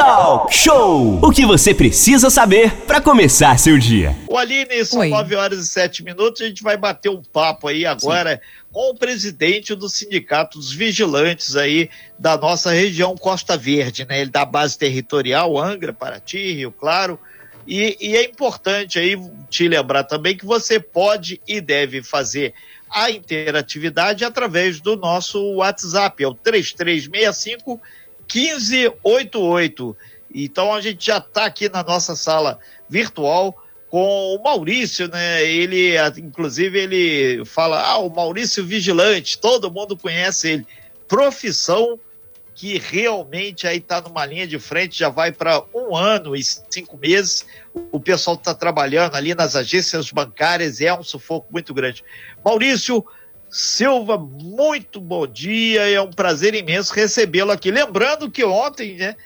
Talk Show! O que você precisa saber para começar seu dia. O Aline, são Oi. 9 horas e 7 minutos. A gente vai bater um papo aí agora com o presidente do Sindicato dos Vigilantes aí da nossa região Costa Verde, né? Ele da base territorial, Angra, Paraty, Rio Claro. E, e é importante aí te lembrar também que você pode e deve fazer a interatividade através do nosso WhatsApp, é o 3365 1588. Então a gente já está aqui na nossa sala virtual com o Maurício, né? Ele, inclusive, ele fala: ah, o Maurício Vigilante, todo mundo conhece ele. Profissão que realmente aí está numa linha de frente, já vai para um ano e cinco meses. O pessoal está trabalhando ali nas agências bancárias e é um sufoco muito grande. Maurício Silva, muito bom dia, é um prazer imenso recebê-lo aqui. Lembrando que ontem, né,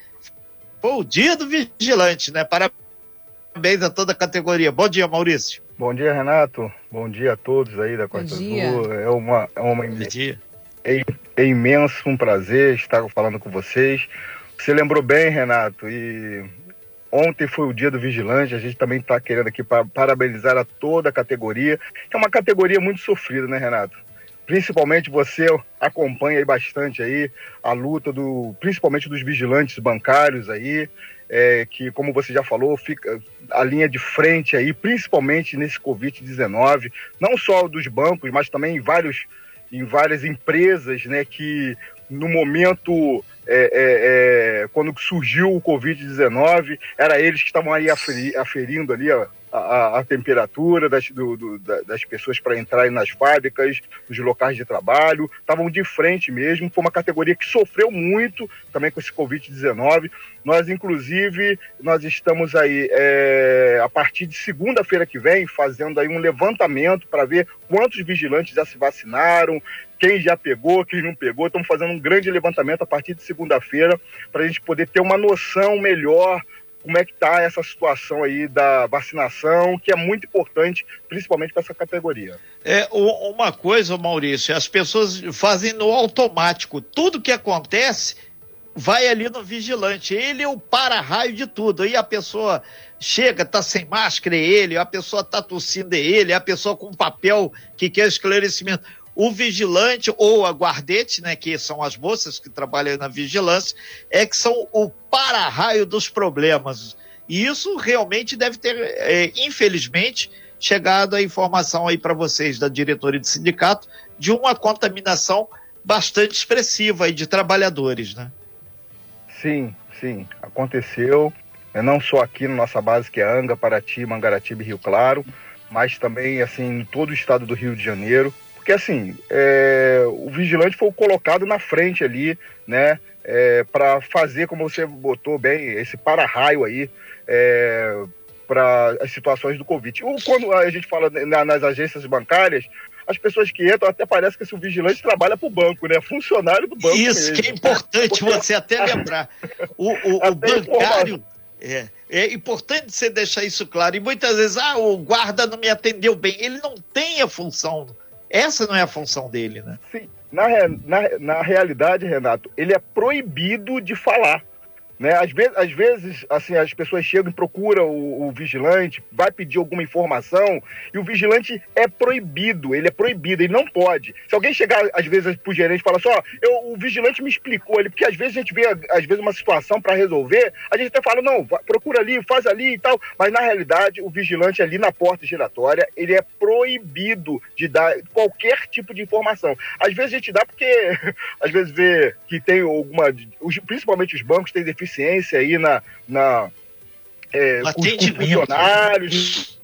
foi o dia do vigilante, né? Parabéns a toda a categoria. Bom dia, Maurício. Bom dia, Renato. Bom dia a todos aí da Costa dia. Azul. É uma, é uma Bom dia. é imenso um prazer estar falando com vocês. Você lembrou bem, Renato, e ontem foi o dia do vigilante. A gente também está querendo aqui pa- parabenizar a toda a categoria, que é uma categoria muito sofrida, né, Renato? Principalmente você acompanha bastante aí a luta do, principalmente dos vigilantes bancários aí, é, que como você já falou, fica a linha de frente aí, principalmente nesse Covid-19, não só dos bancos, mas também em vários em várias empresas, né, que no momento é, é, é, quando surgiu o Covid-19, era eles que estavam aí aferi- aferindo ali a, a- a temperatura das, do- do- da- das pessoas para entrarem nas fábricas, nos locais de trabalho, estavam de frente mesmo. Foi uma categoria que sofreu muito também com esse Covid-19. Nós, inclusive, nós estamos aí é, a partir de segunda-feira que vem fazendo aí um levantamento para ver quantos vigilantes já se vacinaram, quem já pegou, quem não pegou. Estamos fazendo um grande levantamento a partir de segunda-feira para a gente poder ter uma noção melhor como é que está essa situação aí da vacinação, que é muito importante, principalmente para essa categoria. É, uma coisa, Maurício, as pessoas fazem no automático. Tudo que acontece vai ali no vigilante. Ele é o para-raio de tudo. Aí a pessoa chega, tá sem máscara, é ele, a pessoa tá tossindo, é ele, a pessoa com papel que quer esclarecimento. O vigilante ou a guardete, né, que são as moças que trabalham na vigilância, é que são o para-raio dos problemas. E isso realmente deve ter, é, infelizmente, chegado a informação aí para vocês da diretoria do sindicato de uma contaminação bastante expressiva aí de trabalhadores, né? Sim, sim, aconteceu. É, não só aqui na nossa base, que é Anga, Paraty, Mangaratiba e Rio Claro, mas também assim em todo o estado do Rio de Janeiro. Porque assim, é, o vigilante foi colocado na frente ali, né? para fazer, como você botou bem, esse para-raio aí é, para as situações do Covid. Ou quando a gente fala na- nas agências bancárias, as pessoas que entram até parece que esse vigilante trabalha para o banco, né? Funcionário do banco. Isso mesmo. que é importante você até lembrar. O, o- o Até bancário. É, é importante você deixar isso claro. E muitas vezes, ah, o guarda não me atendeu bem. Ele não tem a função. Essa não é a função dele, né? Sim, na, na, na realidade, Renato, ele é proibido de falar. Né? Às, vezes, às vezes, assim, as pessoas chegam e procuram o, o vigilante, vai pedir alguma informação, e o vigilante é proibido, ele é proibido, ele não pode. Se alguém chegar, às vezes, pro gerente e falar assim, ó, o vigilante me explicou ali, porque às vezes a gente vê, às vezes, uma situação para resolver, a gente até fala, não, procura ali, faz ali e tal, mas na realidade, o vigilante ali na porta giratória, ele é proibido de dar qualquer tipo de informação. Às vezes a gente dá porque, às vezes vê que tem alguma, principalmente os bancos têm deficiência aí na, na é, funcionários.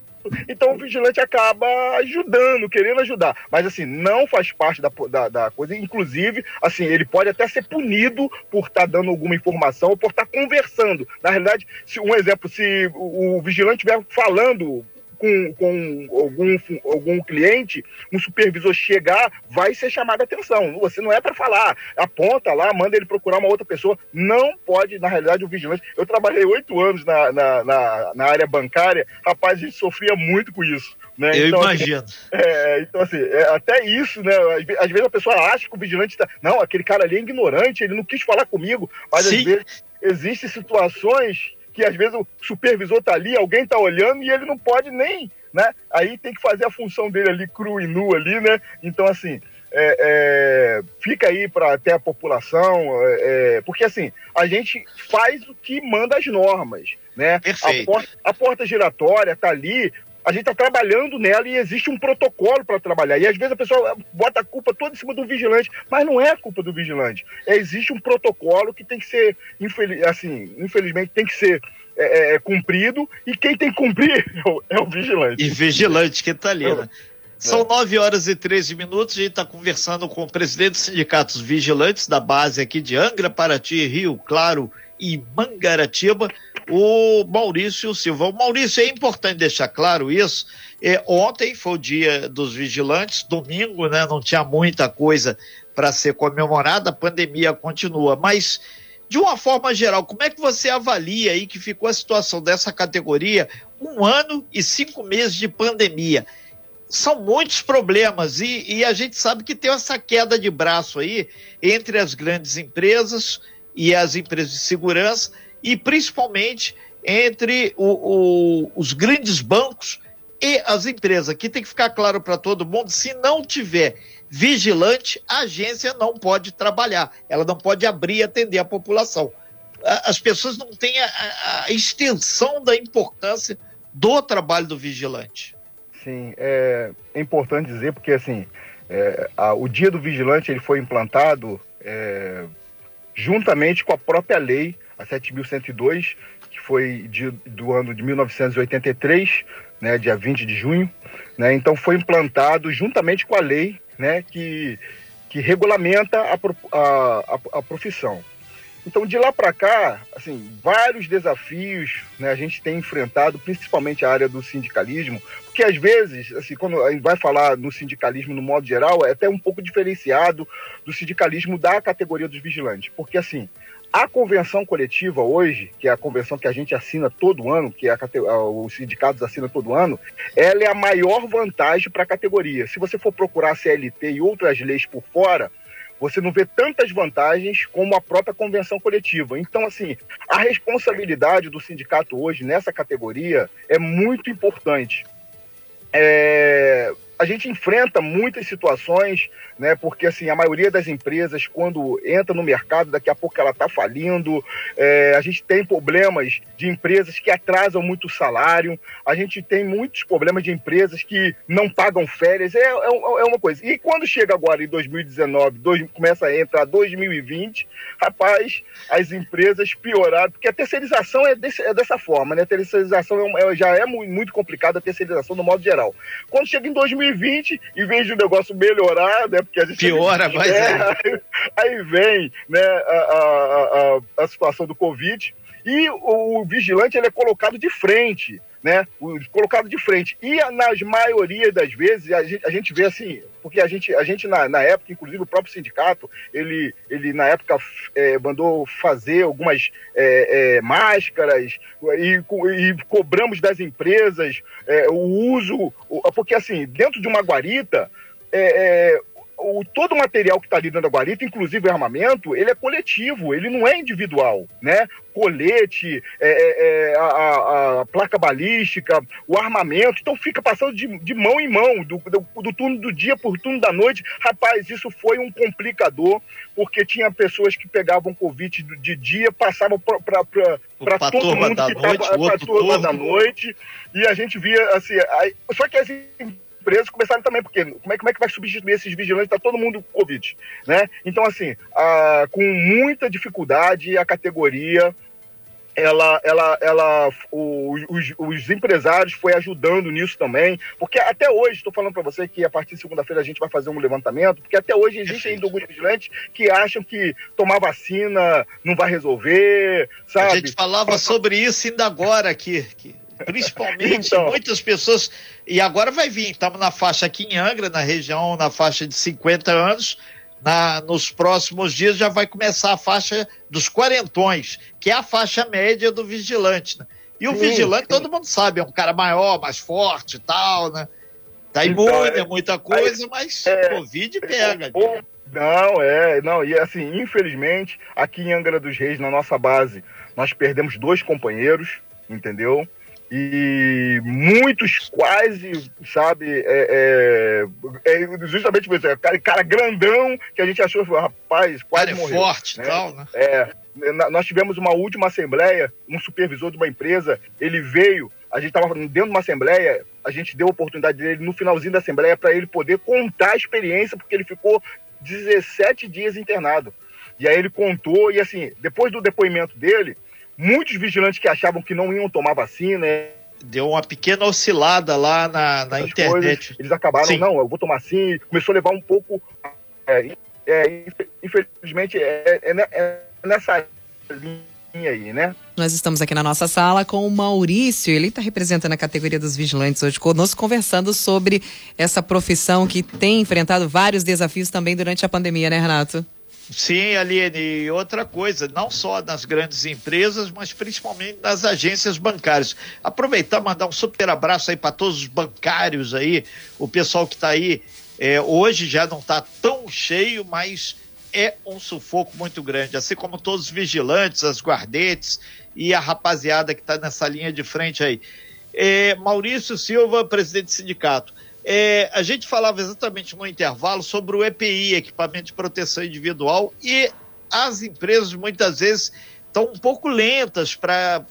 Então o vigilante acaba ajudando, querendo ajudar. Mas assim, não faz parte da, da, da coisa. Inclusive, assim, ele pode até ser punido por estar dando alguma informação ou por estar conversando. Na realidade, se, um exemplo, se o, o vigilante estiver falando com, com algum, algum cliente, um supervisor chegar, vai ser chamado a atenção. Você não é para falar, aponta lá, manda ele procurar uma outra pessoa. Não pode, na realidade, o vigilante. Eu trabalhei oito anos na, na, na, na área bancária, rapaz, a gente sofria muito com isso. Né? Eu Então, imagino. é, então, assim, é, até isso, né? Às, ve- às vezes a pessoa acha que o vigilante tá. Não, aquele cara ali é ignorante, ele não quis falar comigo, mas Sim. às vezes. existem situações que às vezes o supervisor está ali, alguém está olhando e ele não pode nem, né? Aí tem que fazer a função dele ali cru e nu ali, né? Então, assim, é, é, fica aí para até a população, é, é, porque assim, a gente faz o que manda as normas, né? Perfeito. A porta, a porta giratória está ali, a gente está trabalhando nela e existe um protocolo para trabalhar. E às vezes a pessoa bota a culpa toda em cima do vigilante, mas não é culpa do vigilante. É, existe um protocolo que tem que ser, infeliz, assim, infelizmente, tem que ser é, é, é cumprido e quem tem que cumprir é o, é o vigilante. E vigilante que está ali, né? São 9 horas e 13 minutos. A gente está conversando com o presidente dos sindicatos vigilantes da base aqui de Angra, Paraty, Rio Claro e Mangaratiba, o Maurício Silva. O Maurício, é importante deixar claro isso. É, ontem foi o dia dos vigilantes, domingo, né? Não tinha muita coisa para ser comemorada, a pandemia continua. Mas, de uma forma geral, como é que você avalia aí que ficou a situação dessa categoria? Um ano e cinco meses de pandemia são muitos problemas e, e, a gente sabe que tem essa queda de braço aí entre as grandes empresas e as empresas de segurança e principalmente entre o, o, os grandes bancos e as empresas. Aqui tem que ficar claro para todo mundo: se não tiver vigilante, a agência não pode trabalhar, ela não pode abrir e atender a população. As pessoas não têm a, a extensão da importância do trabalho do vigilante. Sim, é, é importante dizer porque assim é, a, o dia do vigilante ele foi implantado é, juntamente com a própria lei, a 7.102, que foi de, do ano de 1983, né, dia 20 de junho. Né, então foi implantado juntamente com a lei né, que, que regulamenta a, a, a, profissão. Então, de lá para cá, assim, vários desafios né, a gente tem enfrentado, principalmente a área do sindicalismo, porque às vezes, assim, quando a gente vai falar no sindicalismo no modo geral, é até um pouco diferenciado do sindicalismo da categoria dos vigilantes, porque assim, a convenção coletiva hoje, que é a convenção que a gente assina todo ano, que é a, os sindicatos assinam todo ano, ela é a maior vantagem para a categoria. Se você for procurar CLT e outras leis por fora, você não vê tantas vantagens como a própria convenção coletiva. Então, assim, a responsabilidade do sindicato hoje nessa categoria é muito importante. É, a gente enfrenta muitas situações, né? Porque assim, a maioria das empresas, quando entra no mercado, daqui a pouco ela está falindo. É, a gente tem problemas de empresas que atrasam muito o salário. A gente tem muitos problemas de empresas que não pagam férias. É, é, é uma coisa. E quando chega agora em 2019, dois, começa a entrar 2020, rapaz, as empresas pioraram, porque a terceirização é, desse, é dessa forma, né? A terceirização é, é já é muito complicada, a terceirização no modo geral. Quando chega em 2020, 2020, em vez de o negócio melhorar, né? Porque a gente piora, vai é, aí vem, né, a, a, a, a situação do Covid e o, o vigilante ele é colocado de frente né, colocado de frente. E nas maioria das vezes a gente, a gente vê assim, porque a gente, a gente na, na época, inclusive o próprio sindicato, ele, ele na época é, mandou fazer algumas é, é, máscaras e, e, cobramos das empresas é, o uso, porque assim, dentro de uma guarita, é, é, o, todo o material que está ali dentro da guarita, inclusive o armamento, ele é coletivo, ele não é individual, né? Colete, é, é, é a, a, placa balística, o armamento, então fica passando de, de mão em mão, do, do, do, turno do dia por turno da noite. Rapaz, isso foi um complicador, porque tinha pessoas que pegavam Covid de dia, passavam para todo mundo que estava para a turma da noite, e a gente via assim. Aí, só que assim empresas começaram também, porque como é, como é que vai substituir esses vigilantes? Está todo mundo com Covid, né? Então, assim, a, com muita dificuldade, a categoria ela, ela, ela, os, os, empresários foi ajudando nisso também, porque até hoje, estou falando para você que a partir de segunda-feira a gente vai fazer um levantamento, porque até hoje existem ainda alguns vigilantes que acham que tomar vacina não vai resolver, sabe? A gente falava sobre isso ainda agora aqui, que Principalmente então. muitas pessoas. E agora vai vir, estamos na faixa aqui em Angra, na região, na faixa de 50 anos. Na, nos próximos dias já vai começar a faixa dos quarentões, que é a faixa média do vigilante. Né? E o sim, vigilante, sim. todo mundo sabe, é um cara maior, mais forte e tal, né? Tá então, imune é, muita coisa, mas é, Covid pega. É, não, é, não, e assim, infelizmente, aqui em Angra dos Reis, na nossa base, nós perdemos dois companheiros, entendeu? E muitos quase, sabe, é, é, é justamente você, é cara, cara grandão que a gente achou, rapaz, quase cara é morreu. forte né? tal, né? É, nós tivemos uma última assembleia, um supervisor de uma empresa, ele veio, a gente estava dentro de uma assembleia, a gente deu a oportunidade dele no finalzinho da assembleia para ele poder contar a experiência, porque ele ficou 17 dias internado. E aí ele contou, e assim, depois do depoimento dele, muitos vigilantes que achavam que não iam tomar vacina. É, Deu uma pequena oscilada lá na, na internet. Coisas, eles acabaram, sim. não, eu vou tomar sim. Começou a levar um pouco. É, é, infelizmente, é, é, é nessa linha aí, né? Nós estamos aqui na nossa sala com o Maurício, ele está representando a categoria dos vigilantes hoje conosco, conversando sobre essa profissão que tem enfrentado vários desafios também durante a pandemia, né, Renato? Sim, Aline, e outra coisa, não só nas grandes empresas, mas principalmente nas agências bancárias. Aproveitar mandar um super abraço aí para todos os bancários aí, o pessoal que está aí. É, hoje já não está tão cheio, mas é um sufoco muito grande, assim como todos os vigilantes, as guardetes e a rapaziada que está nessa linha de frente aí. É, Maurício Silva, presidente do sindicato. É, a gente falava exatamente no intervalo sobre o EPI, equipamento de proteção individual, e as empresas muitas vezes estão um pouco lentas para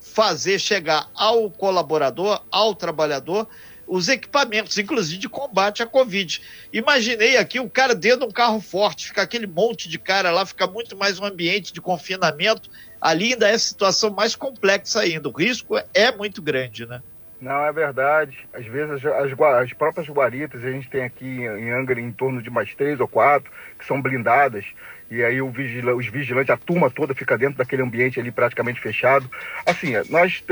fazer chegar ao colaborador, ao trabalhador, os equipamentos, inclusive de combate à Covid. Imaginei aqui o cara dentro de um carro forte, fica aquele monte de cara lá, fica muito mais um ambiente de confinamento. Ali ainda é situação mais complexa ainda. O risco é muito grande, né? Não, é verdade. Às vezes as, as, as, próprias guaritas, a gente tem aqui em Angra em torno de mais três ou quatro, que são blindadas, e aí vigila, os vigilantes, a turma toda fica dentro daquele ambiente ali praticamente fechado. Assim, nós,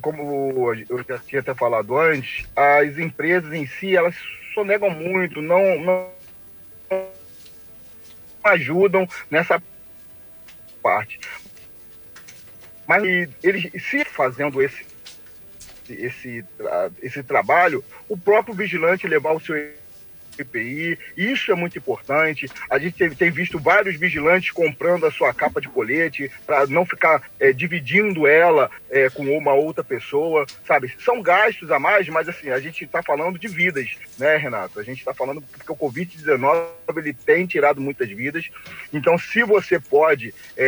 como eu já tinha até falado antes, as empresas em si, elas sonegam muito, não, não ajudam nessa parte. Mas eles se fazendo esse esse, esse trabalho, o próprio vigilante levar o seu EPI, isso é muito importante. A gente tem, tem visto vários vigilantes comprando a sua capa de colete para não ficar é, dividindo ela é, com uma outra pessoa, sabe? São gastos a mais, mas assim, a gente está falando de vidas, né, Renato? A gente está falando porque o Covid-19 ele tem tirado muitas vidas. Então, se você pode é,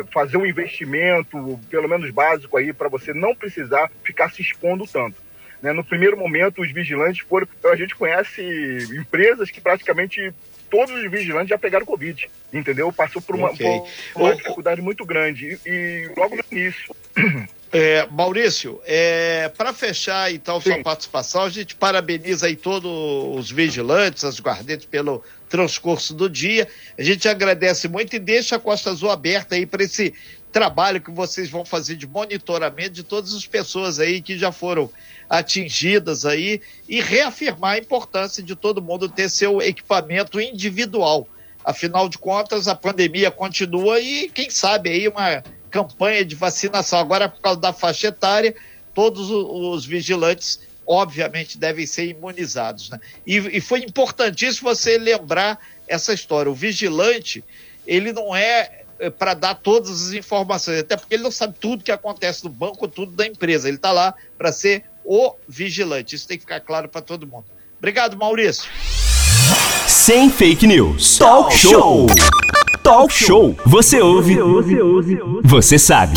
é, fazer um investimento, pelo menos básico aí, para você não precisar ficar se expondo tanto. Né? No primeiro momento, os vigilantes foram. A gente conhece empresas que praticamente todos os vigilantes já pegaram Covid, entendeu? Passou por uma, okay. por uma dificuldade muito grande. E, e logo no início. É, Maurício, é, para fechar então Sim. sua participação, a gente parabeniza aí todos os vigilantes, as guardetes pelo transcurso do dia. A gente agradece muito e deixa a Costa Azul aberta aí para esse trabalho que vocês vão fazer de monitoramento de todas as pessoas aí que já foram atingidas aí e reafirmar a importância de todo mundo ter seu equipamento individual. Afinal de contas, a pandemia continua e quem sabe aí uma campanha de vacinação. Agora, por causa da faixa etária, todos os vigilantes, obviamente, devem ser imunizados. Né? E, e foi importantíssimo você lembrar essa história. O vigilante, ele não é é, para dar todas as informações, até porque ele não sabe tudo que acontece no banco, tudo da empresa. Ele está lá para ser o vigilante. Isso tem que ficar claro para todo mundo. Obrigado, Maurício. Sem fake news. Talk show. Talk show. Você ouve. Você sabe.